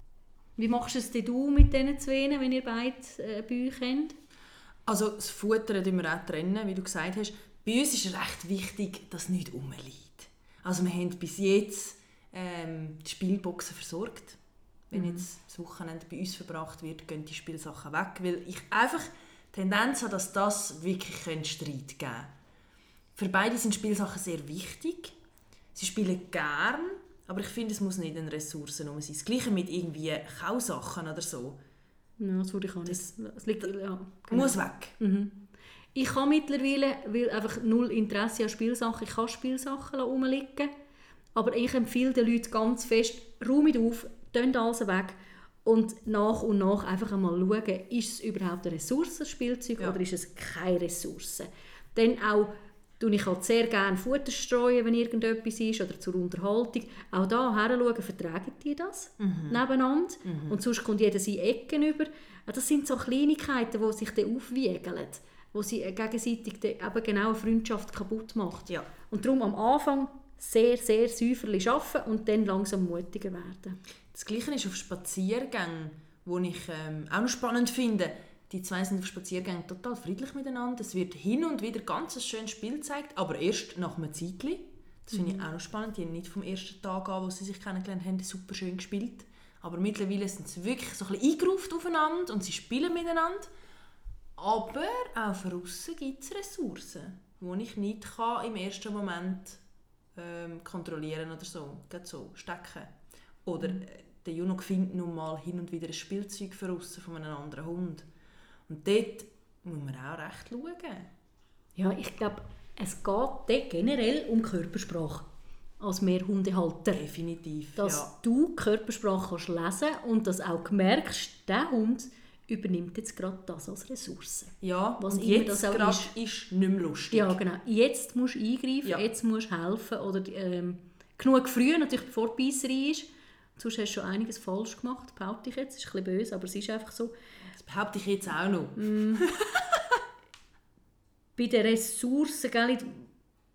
Wie machst du es denn du mit diesen zwei, wenn ihr beide äh, bei euch habt? Also das Futter tun wir auch trennen, wie du gesagt hast. Bei uns ist recht wichtig, dass nichts rumliegt. Also wir haben bis jetzt ähm, die Spielboxen versorgt. Wenn jetzt das Wochenende bei uns verbracht wird, gehen die Spielsachen weg, weil ich einfach die Tendenz habe, dass das wirklich einen Streit geben könnte. Für beide sind Spielsachen sehr wichtig. Sie spielen gern, aber ich finde, es muss nicht eine Ressource sein. Das Gleiche mit irgendwie Kausachen oder so. Ja, das würde ich auch nicht. Das liegt, ja, Muss weg. Ich habe mittlerweile, weil einfach null Interesse an Spielsachen, ich kann Spielsachen rumliegen aber ich empfehle den Leuten ganz fest, räumt auf, tönt alles weg und nach und nach einfach einmal schauen, ist es überhaupt eine Ressource, das Spielzeug, Ja. oder ist es keine Ressource. Dann auch tue ich halt sehr gerne Futter streuen, wenn irgendetwas ist, oder zur Unterhaltung. Auch da herschauen, vertragen die das nebeneinander? Und sonst kommt jeder seine Ecken über. Ja, Das sind so Kleinigkeiten, die sich dann aufwiegeln, wo sie äh, gegenseitig eben genau eine Freundschaft kaputt macht. Ja. Und darum am Anfang sehr, sehr säuferlich arbeiten und dann langsam mutiger werden. Das Gleiche ist auf Spaziergängen, wo ich ähm, auch noch spannend finde. Die zwei sind auf Spaziergängen total friedlich miteinander. Es wird hin und wieder ganz ein schönes Spiel gezeigt, aber erst nach einem Zeitchen. Das finde ich auch noch spannend. Die haben nicht vom ersten Tag an, wo sie sich kennengelernt haben, super schön gespielt. Aber mittlerweile sind sie wirklich so ein bisschen eingerufen aufeinander und sie spielen miteinander. Aber auch von außen gibt es Ressourcen, die ich nicht kann im ersten Moment ähm, kontrollieren oder so. Gerade so stecken. Oder äh, der Juno findet nun mal hin und wieder ein Spielzeug von außen von einem anderen Hund. Und dort muss man auch recht schauen. Ja, ich glaube, es geht dort generell um Körpersprache als Mehrhundehalter. Definitiv. Dass ja. du Körpersprache kannst lesen und dass auch merkst, der Hund übernimmt jetzt gerade das als Ressource. ja, was und jetzt das auch gerade ist. ist. nicht mehr lustig. Ja, genau. Jetzt musst du eingreifen, Ja. jetzt musst du helfen. Oder ähm, genug früh, natürlich bevor die Beisserei ist. Sonst hast du schon einiges falsch gemacht, behaupte ich jetzt. Das ist ein bisschen böse, aber es ist einfach so. Das behaupte ich jetzt auch noch. Bei den Ressourcen, gell,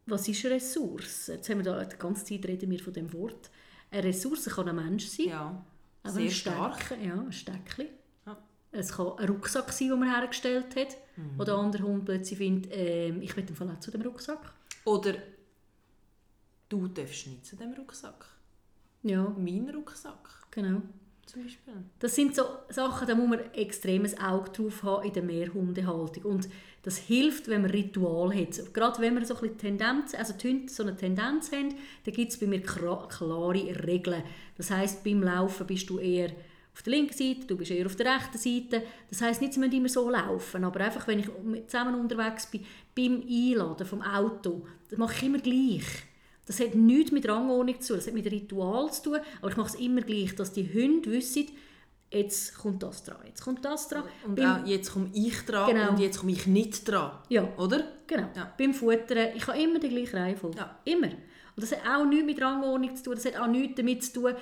was ist eine Ressource? Jetzt haben wir da die ganze Zeit reden wir von dem Wort. Eine Ressource kann ein Mensch sein, Ja, aber sehr ein stark. Ja, ein Steckchen. Ja. Es kann ein Rucksack sein, den man hergestellt hat, Mhm. wo der andere Hund plötzlich findet, ähm, ich will Fall auch zu dem Rucksack. Oder du darfst nicht zu dem Rucksack. Ja, Mein Rucksack genau. Zum Beispiel. Das sind so Sachen, da muss man extremes Auge drauf haben in der Mehrhundehaltung. Und das hilft, wenn man Ritual hat. Gerade wenn wir so ein Tendenz, also so eine Tendenz haben, dann gibt es bei mir klare Regeln. Das heißt, beim Laufen bist du eher auf der linken Seite, du bist eher auf der rechten Seite. Das heisst nicht, sie müssen immer so laufen, aber einfach, wenn ich zusammen unterwegs bin, beim Einladen vom Auto, das mache ich immer gleich. Das hat nichts mit Rangordnung zu tun, das hat mit Ritual zu tun, aber ich mache es immer gleich, dass die Hunde wissen, jetzt kommt das dran, jetzt kommt das dran. Und Beim- auch jetzt komme ich dran Genau. und jetzt komme ich nicht dran. Ja, Oder? genau. Ja. Beim Futtern, ich habe immer die gleiche Reihenfolge. Ja. Immer. Und das hat auch nichts mit Rangordnung zu tun, das hat auch nichts damit zu tun,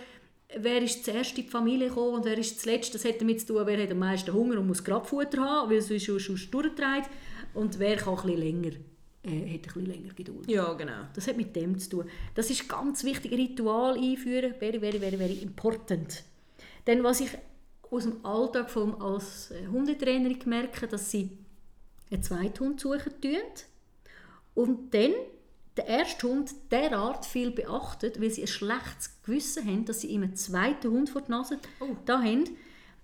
wer ist zuerst in die Familie gekommen und wer ist zuletzt. Das hat damit zu tun, wer hat am meisten Hunger und muss Grabfutter haben, weil sonst sonst durchtreibt. Und wer kann ein bisschen länger, äh, hat ein bisschen länger Geduld. Ja, genau. Das hat mit dem zu tun. Das ist ganz wichtig, Ritual einführen, very, very, very, very important. Denn was ich aus dem Alltag von, als äh, Hundetrainerin merke, dass sie einen zweiten Hund suchen tun und dann der erste Hund derart viel beachtet, weil sie ein schlechtes Gewissen haben, dass sie ihm einen zweiten Hund vor die Nase Oh. da haben,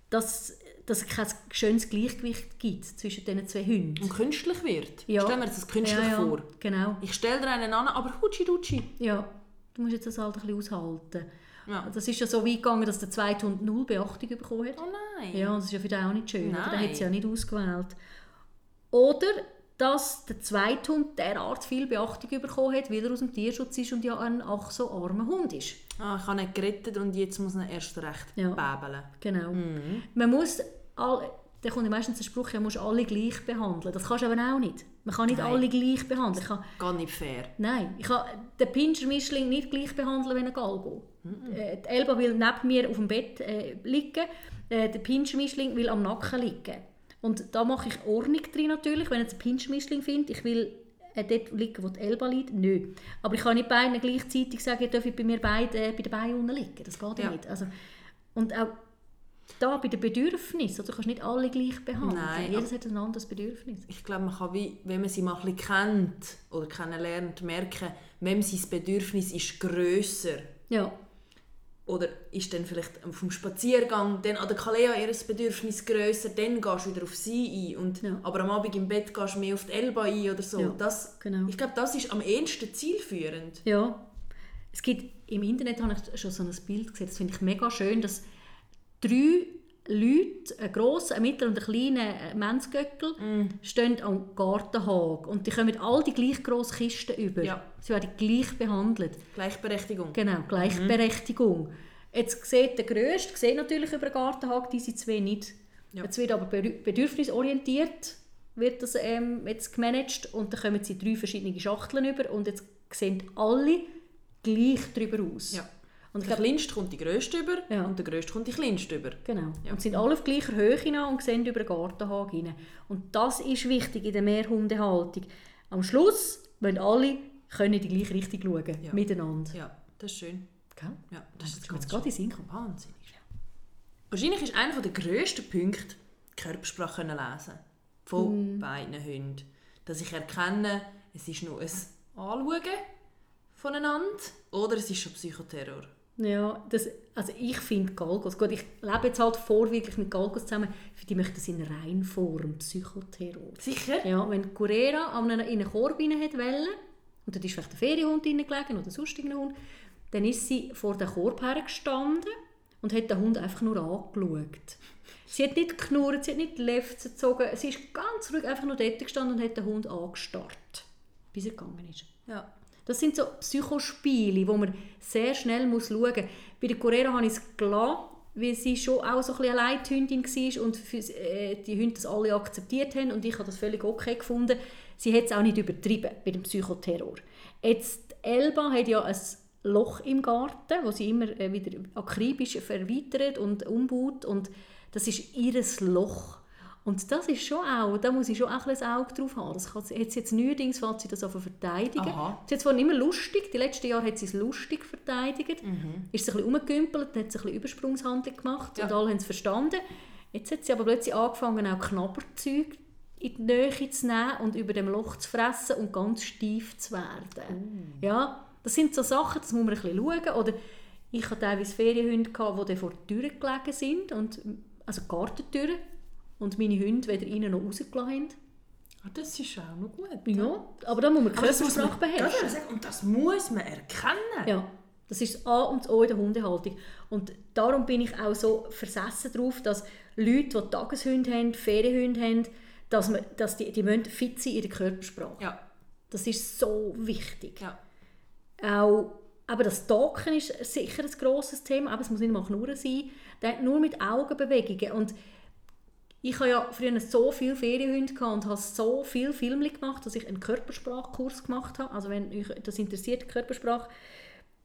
dass, dass es kein schönes Gleichgewicht gibt zwischen diesen zwei Hunden. Und künstlich wird. Ja. Stell mir das künstlich ja, ja, vor. Genau. Ich stelle dir einen an, aber hutschi dutschi. Ja, du musst jetzt das halt ein bisschen aushalten. Ja. Das ist ja so weit gegangen, dass der zweite Hund null Beachtung bekommen hat. Oh nein. Ja, und das ist ja für den auch nicht schön. Nein. hat sie ja nicht ausgewählt. Oder dass der zweite Hund derart viel Beachtung bekommen hat, weil er aus dem Tierschutz ist und ja ein ach so armer Hund ist. Ah, ich habe ihn gerettet und jetzt muss er erst recht Ja. bäbeln. Genau. Mhm. Man muss all, da kommt meistens der Spruch, man muss alle gleich behandeln. Das kannst du aber auch nicht. Man kann nicht Nein. alle gleich behandeln. Kann, Gar nicht fair. Nein, ich kann den Pinscher-Mischling nicht gleich behandeln wie einen Galgo. Äh, Die Elba will neben mir auf dem Bett äh, liegen, äh, der Pinscher-Mischling will am Nacken liegen. Und da mache ich Ordnung drin natürlich, wenn ich jetzt einen Pinscher-Mischling finde. Ich will äh, dort liegen, wo die Elba liegt, nö. Aber ich kann nicht beiden gleichzeitig sagen, ihr dürft bei mir beide, äh, bei den Beinen unten liegen. Das geht ja. Nicht. Also, und auch da bei den Bedürfnissen, also du kannst nicht alle gleich behandeln. Nein, Jedes hat ein anderes Bedürfnis. Ich glaube, man kann, wie, wenn man sie mal ein kennt oder kennenlernt, merken, wem sein Bedürfnis ist grösser Ja, Oder ist dann vielleicht vom Spaziergang dann an der Kalea ihr Bedürfnis grösser, dann gehst du wieder auf sie ein. Und, Ja. Aber am Abend im Bett gehst du mehr auf die Elba ein oder so. Ja, das, genau. Ich glaube, das ist am ehesten zielführend. Ja. Es gibt, im Internet habe ich schon so ein Bild gesehen, das finde ich mega schön, dass drei Leute, ein grosser, ein mittlerer und ein kleiner Menzgöckel, Mm. stehen am Gartenhag und die kommen all die gleich grossen Kisten über. Ja. Sie werden gleich behandelt. Gleichberechtigung. Genau, Gleichberechtigung. Jetzt sieht der Grösste sieht natürlich über den Gartenhag diese zwei nicht. Ja. Jetzt wird aber bedürf- bedürfnisorientiert wird das, ähm, jetzt gemanagt und dann kommen sie drei verschiedene Schachteln über und jetzt sehen alle gleich drüber aus. Ja. Und ich Der glaube, Kleinste kommt die Grösste über Ja. und der Grösste kommt die Kleinste über. genau. Ja. Und sind alle auf gleicher Höhe noch und sehen über den Gartenhag rein. Und das ist wichtig in der Mehrhundehaltung. Am Schluss wollen alle können in die gleiche Richtung schauen, Ja. miteinander. Ja, das ist schön. Gell? Ja, das ist ganz gerade in Sinn. Wahnsinnig. Wahrscheinlich ist einer der grössten Punkte, die Körpersprache können lesen von beiden Hunden. Dass ich erkenne, es ist nur ein Anschauen voneinander oder es ist schon Psychoterror. Ja, das, also ich finde Galgos, gut, ich lebe jetzt halt vorwiegend mit Galgos zusammen, für die möchte das in Reinform, Psychoterror. Sicher? Ja, wenn Curera in einen Korb rein hat wollen, und dort ist vielleicht ein Ferienhund gelegen oder sonst irgendein Hund, dann ist sie vor den Korb hergestanden und hat den Hund einfach nur angeschaut. Sie hat nicht geknurrt, sie hat nicht die Lefze gezogen, sie ist ganz ruhig einfach nur dort gestanden und hat den Hund angestarrt, bis er gegangen ist. Ja. Das sind so Psychospiele, wo man sehr schnell muss schauen muss. Bei der Corera habe ich es gelassen, weil sie schon auch so ein bisschen eine Leithündin war und für, äh, die Hunde das alle akzeptiert haben und ich habe das völlig okay gefunden. Sie hat es auch nicht übertrieben bei dem Psychoterror. Jetzt, Elba hat ja ein Loch im Garten, wo sie immer äh, wieder akribisch verweitert und umbaut und das ist ihr Loch. Und das ist schon auch, da muss ich schon auch ein Auge drauf haben. Das kann, jetzt, jetzt neuerdings fällt sie das auf verteidigen. Aha. Sie hat es vorhin immer lustig, die letzten Jahre hat sie es lustig verteidigt. Mhm. Ist sie ein bisschen rumgekümpelt, hat sie ein bisschen Übersprungshandlung gemacht Ja. und alle haben es verstanden. Jetzt hat sie aber plötzlich angefangen, auch Knabberzeug in die Nähe zu nehmen und über dem Loch zu fressen und ganz steif zu werden. Oh. Ja, das sind so Sachen, das muss man ein bisschen schauen. Oder ich hatte teilweise Ferienhunde, gehabt, die vor der Tür gelegen sind, und, also Gartentüren, und meine Hunde weder innen noch rausgelassen haben. Ah, Das ist auch noch gut. Ja, aber da muss man das Körpersprache beherrschen. Sagen, und das muss man erkennen. Ja, Das ist das A und das O in der Hundehaltung. Und darum bin ich auch so versessen darauf, dass Leute, die Tageshunde haben, Ferienhunde haben, dass, man, dass die, die müssen fit sein in der Körpersprache. Ja. Das ist so wichtig. Ja. Auch aber das Talken ist sicher ein grosses Thema, aber es muss nicht mal Knurren sein. Nur mit Augenbewegungen. Und ich habe ja früher so viele Ferienhunde und habe so viele Filme gemacht, dass ich einen Körpersprachkurs gemacht habe. Also wenn euch das interessiert, Körpersprache,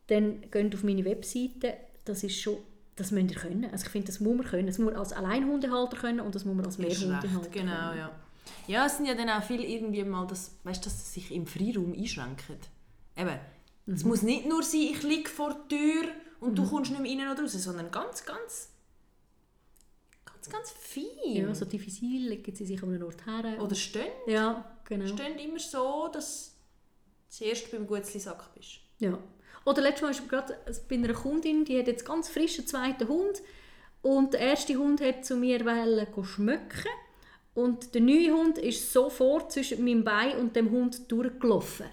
dann geht auf meine Webseite. Das ist schon, das müsst ihr können. Also ich finde, das muss man können. Das muss man als Alleinhundehalter können und das muss man als Mehrhundehalter Genau, können. ja. Ja, es sind ja dann auch viele irgendwie mal, das, weißt, dass sie sich im Freiraum einschränken. Eben, es Mhm. muss nicht nur sein, ich liege vor der Tür und du kommst nicht mehr rein oder raus, sondern ganz, ganz, ganz, ganz fein. Ja, so diffizil legen sie sich an einen Ort her. Oder stehen, ja, genau. stehen immer so, dass du zuerst beim Gutzli-Sack bist. Ja. Oder letztes Mal mir gerade bei einer Kundin, die hat jetzt ganz frisch einen zweiten Hund und der erste Hund hat zu mir schmücken und der neue Hund ist sofort zwischen meinem Bein und dem Hund durchgelaufen,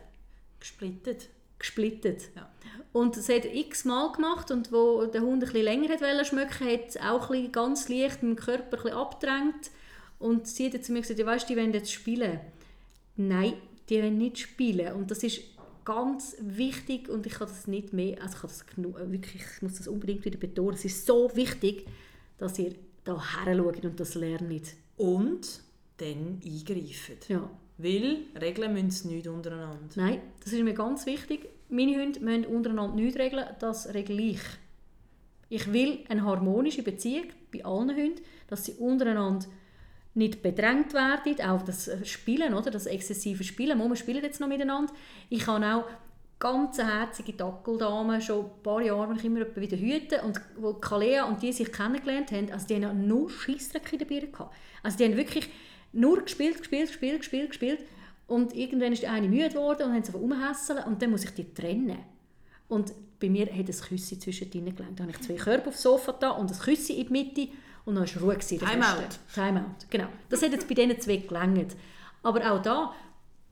Gesplittet. Gesplittet. Ja. Und das hat er x-mal gemacht und wo der Hund ein bisschen länger hat wollen schmücken, hat es auch ein ganz leicht mit dem Körper ein bisschen abgedrängt und sie hat zu mir gesagt, ja, weißt, die wollen jetzt spielen. Nein, die wollen nicht spielen und das ist ganz wichtig und ich kann das nicht mehr, also ich, kann das wirklich, ich muss das unbedingt wieder betonen, es ist so wichtig, dass ihr da schaut und das lernt. Und dann eingreifen. Ja. Weil Regeln müssen sie nicht untereinander. Nein, das ist mir ganz wichtig. Meine Hunde müssen untereinander nichts regeln, das regle ich. Ich will eine harmonische Beziehung bei allen Hunden, dass sie untereinander nicht bedrängt werden, auch das Spielen, oder? das exzessive Spielen. Mama spielen jetzt noch miteinander. Ich habe auch ganz herzige Dackeldamen, schon ein paar Jahre, wenn ich immer wieder hüte, und wo Kalea und die sich kennengelernt haben, also die haben nur Scheissdreck in der Birne gehabt. Also die haben wirklich nur gespielt, gespielt, gespielt, gespielt, gespielt und irgendwann ist eine müde geworden und haben sie rumhässeln und dann muss ich die trennen. Und bei mir hat ein Küssi zwischen ihnen gelangt. Da habe ich zwei Körper aufs Sofa da und ein Küssi in die Mitte und dann war Ruhe. gewesen, der Timeout. Festen. Timeout, genau. Das hat jetzt bei diesen zwei gelangt. Aber auch da,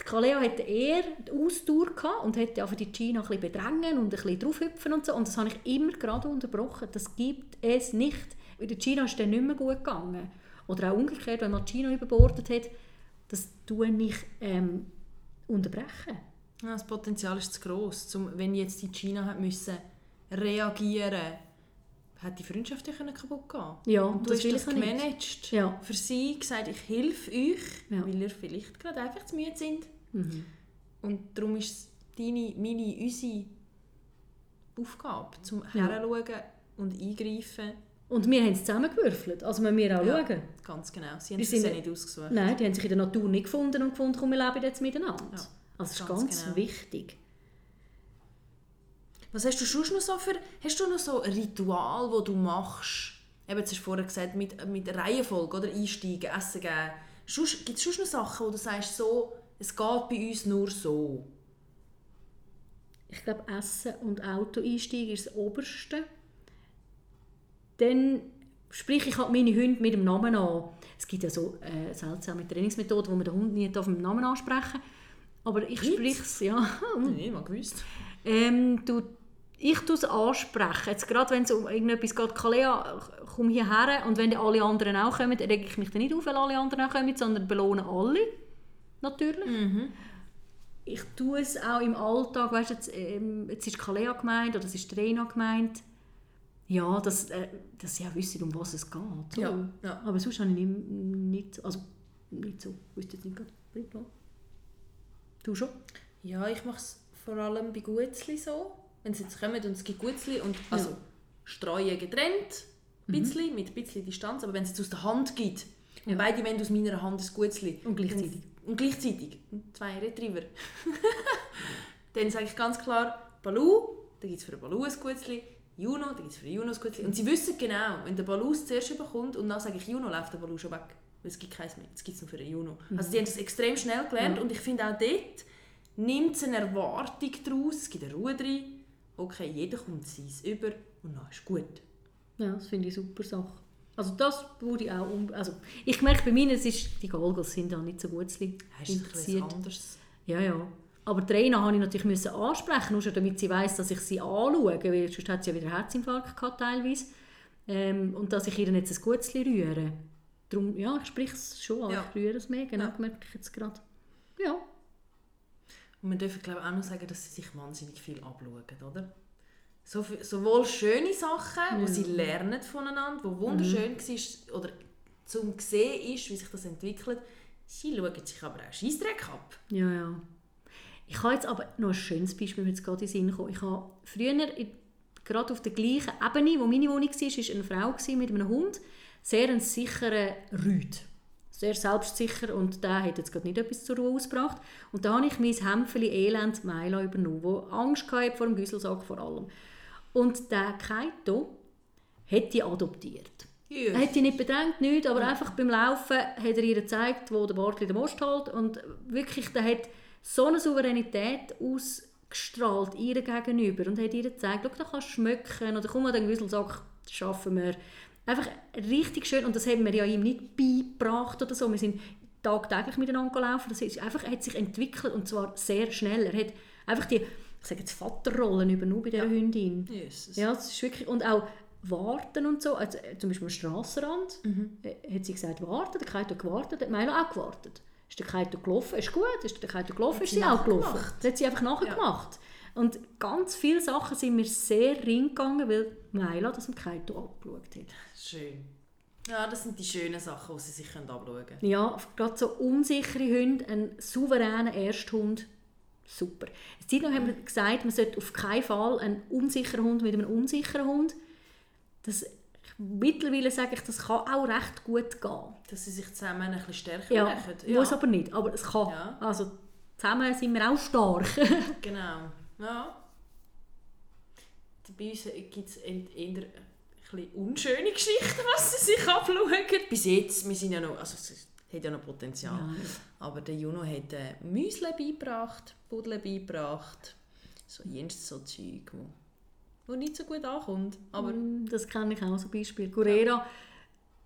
die Kaleo hatte eher die Ausdauer gehabt und hätte einfach die Gina ein bisschen bedrängen und ein bisschen draufhüpfen und so. Und das habe ich immer gerade unterbrochen. Das gibt es nicht. Weil der Gina ist dann nicht mehr gut gegangen. Oder auch umgekehrt, wenn Gina überbordet hat, das tue ich ähm, unterbrechen. Ja, das Potenzial ist zu gross. Zum, wenn jetzt die China hat müssen reagieren hat die Freundschaft ja können kaputt gehen Ja, Und du das hast das nicht. gemanagt. Ja. Für sie gesagt, ich helfe euch, Ja. weil ihr vielleicht gerade einfach zu müde sind. Mhm. Und darum ist es deine, meine, unsere Aufgabe, zum Ja. Heranschauen und eingreifen. Und wir haben es zusammengewürfelt. Also müssen wir auch Ja. schauen. Ganz genau. Sie haben es sich nicht ausgesucht. Nein, die haben sich in der Natur nicht gefunden und gefunden, komm, wir leben jetzt miteinander. Ja, also das ist ganz genau. wichtig. Was hast du sonst noch so für... Hast du noch so ein Ritual, das du machst? Eben, jetzt hast du vorher gesagt, mit, mit Reihenfolge, oder? Einsteigen, Essen geben. Gibt es sonst noch Sachen, wo du sagst, so, es geht bei uns nur so? Ich glaube, Essen und Auto-Einstieg ist das Oberste. Dann spreche ich halt meine Hunde mit dem Namen an. Es gibt ja so äh, seltsame Trainingsmethoden, wo man den Hund nicht auf dem Namen ansprechen darf. Aber ich spreche es, ja. Ich nicht mal gewusst. Ähm, du, ich tue es ansprechen. Jetzt gerade wenn es um irgendetwas geht, Kalea, komm hierher. Und wenn alle anderen auch kommen, dann rege ich mich dann nicht auf, weil alle anderen auch kommen, sondern belohne alle. Natürlich. Ich tue es auch im Alltag. Weißt, jetzt, ähm, jetzt ist Kalea gemeint oder es ist Rena gemeint. Ja, dass, äh, dass sie auch wissen, um was es geht. So. Ja, ja. Aber sonst habe ich nicht, nicht, also nicht so. Ich wüsste jetzt nicht gerade. Du schon? Ja, ich mache es vor allem bei Gutzli so. Wenn sie jetzt kommen und es gibt Gutzli und also Ja. streuen getrennt, bisschen, mit ein bisschen Distanz, aber wenn es jetzt aus der Hand gibt und Ja. beide wollen aus meiner Hand ein Gutzli Und gleichzeitig. und, und gleichzeitig zwei Retriever, dann sage ich ganz klar Balu, dann gibt es für Balu ein Gutzli, Juno, dann gibt es für den Juno ein Gutzli. Und sie wissen genau, wenn der Balu es zuerst bekommt und dann sage ich Juno, läuft der Balu schon weg. Weil es gibt keins mehr, es gibt es nur für den Juno. Also die haben das extrem schnell gelernt Ja. und ich finde auch dort nimmt es eine Erwartung daraus, es gibt eine Ruhe drin. Okay, jeder kommt seins über und dann ist gut. Ja, das finde ich eine super Sache. Also das würde ich auch um... Also ich merke bei mir, es ist, die Galgos sind da nicht so gut Hast du ein anders? Ja, ja. Aber die Reina musste ich natürlich müssen ansprechen, nur schon damit sie weiss, dass ich sie anschaue, weil sonst hat sie ja wieder Herzinfarkt gehabt, teilweise. Ähm, und dass ich ihr jetzt ein gutes rühre. Darum, ja, ich spreche es schon an, Ja. ich rühre es mehr, genau, Ja. merke ich jetzt gerade. Ja. Und wir dürfen glaube ich, auch noch sagen, dass sie sich wahnsinnig viel abschauen, oder? So viel, sowohl schöne Sachen, wo Ja. sie lernen voneinander, wo wunderschön war, oder zum sehen ist, wie sich das entwickelt. Sie schauen sich aber auch Scheissdreck ab. Ja, ja. Ich habe jetzt aber noch ein schönes Beispiel, mir jetzt gerade in den Sinn gekommen. Ich habe früher, gerade auf der gleichen Ebene, wo meine Wohnung war, war eine Frau mit einem Hund, sehr ein sicherer Rüd. Sehr selbstsicher und der hat jetzt gerade nicht etwas zur Ruhe ausgebracht. Und da habe ich mein Hämpfchen Elend Milo übernommen, wo Angst hatte vor dem Güsselsack vor allem. Und der Kaito hat die adoptiert. Er hat die nicht bedrängt, nicht, aber einfach beim Laufen hat er ihr gezeigt, wo der Bartli den Most holt und wirklich, der hat so eine Souveränität ausgestrahlt ihr gegenüber und hat ihr gezeigt, schau, da kannst du schmücken oder komm mal den Güsselsack, das schaffen wir. Einfach richtig schön und das haben wir ja ihm nicht beigebracht oder so, wir sind tagtäglich miteinander gelaufen, das ist einfach, hat sich entwickelt und zwar sehr schnell. Er hat einfach die, ich sage jetzt Vaterrollen übernommen bei dieser Hündin. Jesus. Ja, das ist wirklich, und auch warten und so, also, zum Beispiel am Strassenrand, äh, hat sie gesagt, warten, der Kaito hat gewartet, hat Milo auch gewartet. Ist der Kaito gelaufen, ist gut, ist der Kaito gelaufen, ist sie sie auch gelaufen. Das hat sie einfach nachgemacht. Und ganz viele Sachen sind mir sehr reingegangen, weil Milo das dem Kaito abgeschaut hat. Schön. Ja, das sind die schönen Sachen, die sie sich abschauen können. Ja, gerade so unsichere Hunde, ein souveräner Ersthund, super. Eine Zeit lang haben wir gesagt, man sollte auf keinen Fall einen unsicheren Hund mit einem unsicheren Hund. Das, mittlerweile sage ich, das kann auch recht gut gehen. Dass sie sich zusammen ein bisschen stärker Ja, machen. muss aber nicht, aber es kann. Ja. Also zusammen sind wir auch stark. Genau. Ja. Bei uns gibt es eher ein bisschen unschöne Geschichten, was sie sich abschauen. Bis jetzt, wir sind ja noch, also es hat ja noch Potenzial. Ja. Aber der Juno hat äh, Müsli beigebracht, Pudel beigebracht, so jens so Zeug, wo, wo nicht so gut ankommt. Aber Mm, das kenne ich auch so Beispiel. Guerrera,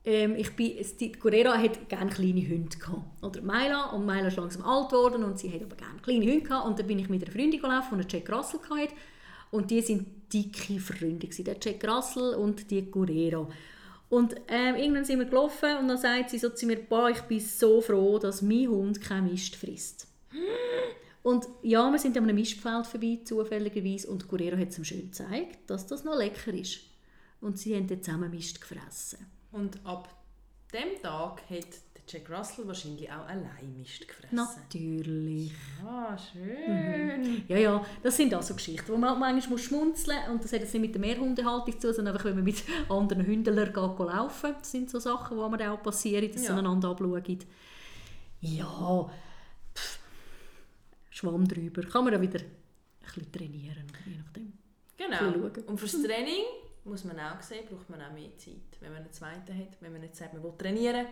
ähm, ich bin, Guerrera hat gerne kleine Hunde gehabt. Oder Myla, und Myla ist langsam alt geworden und sie hat aber gerne kleine Hunde gehabt. Und dann bin ich mit einer Freundin gelaufen, die einen Jack Russell hatte. Und die sind dicke Freunde gewesen, der Jack Russell und die Guerrera. Und ähm, irgendwann sind wir gelaufen und dann sagt sie so zu mir, «Boah, ich bin so froh, dass mein Hund kein Mist frisst.» Und ja, wir sind an einem Mistfeld vorbei, zufälligerweise, und Guerrero hat es ihm schön gezeigt, dass das noch lecker ist. Und sie haben dann zusammen Mist gefressen. Und ab dem Tag hat Jack Russell wahrscheinlich auch allein Mist gefressen. Natürlich. Ah, schön. Ja, ja, das sind also Geschichten, wo man manchmal muss schmunzeln muss. Und das hat jetzt nicht mit der Mehrhundehaltung zu sondern einfach, wenn man mit anderen Hundlern geht, laufen. Das sind so Sachen, die man auch passieren, dass sie Ja. einander abschauen. Ja, Schwamm drüber. Kann man ja wieder ein bisschen trainieren, je nachdem. Genau. Und fürs Training muss man auch sehen, braucht man auch mehr Zeit. Wenn man einen zweiten hat, wenn man nicht sagt, man will trainieren.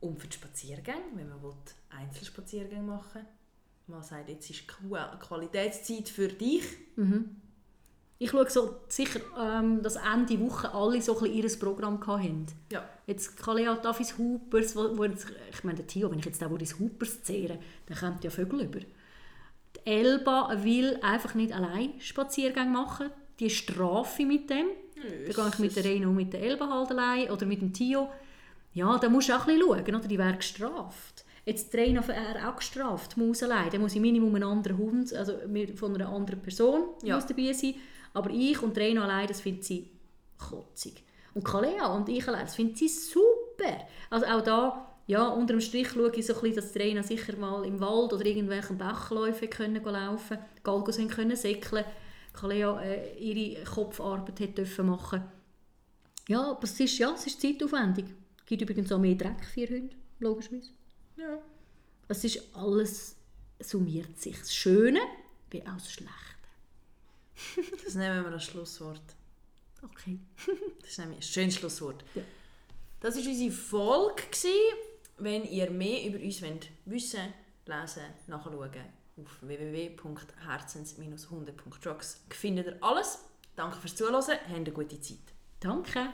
Und für die Spaziergänge, wenn man will Einzelspaziergänge machen will. Man sagt, jetzt ist Qua- Qualitätszeit für dich. Ich schaue so sicher, ähm, dass Ende Woche alle so ein ihr Programm hatten. Ja. Jetzt Kalea darf ins Hoopers, wo, wo jetzt, ich meine, Theo, wenn ich jetzt da ins Hoopers zehre, dann kommt ja Vögel über. Elba will einfach nicht allein Spaziergänge machen. Die strafe ich mit dem. Dann gehe ich mit der Reino und mit der Elba halt allein oder mit dem Theo. Ja, da musst du auch ein bisschen schauen, oder? die wäre gestraft. Jetzt die Reino wäre auch gestraft, Maus allein. Dann muss ich Minimum einen anderen Hund, also von einer anderen Person Ja. muss dabei sein. Aber ich und die Reino allein, das findet sie kotzig. Und Kalea und ich allein, das findet sie super. Also auch da, ja, unter dem Strich schaue ich so ein bisschen, dass die Reina sicher mal im Wald oder irgendwelchen Bachläufen können laufen Galgos haben können säckeln. Kalea äh, ihre Kopfarbeit hat dürfen machen. Ja, aber es ist, ja, es ist zeitaufwendig. Es gibt übrigens auch mehr Dreck für Hunde, logischerweise. ja. Es ist alles, summiert sich. Das Schöne wie auch das Schlechte. Das nehmen wir als Schlusswort. Okay. Das ist nämlich ein schönes Schlusswort. Ja. Das war unsere Folge. Wenn ihr mehr über uns wollt, wissen lesen, nachschauen, auf www.herzens-hunde.drugs findet ihr alles. Danke fürs Zuhören, habt eine gute Zeit. Danke.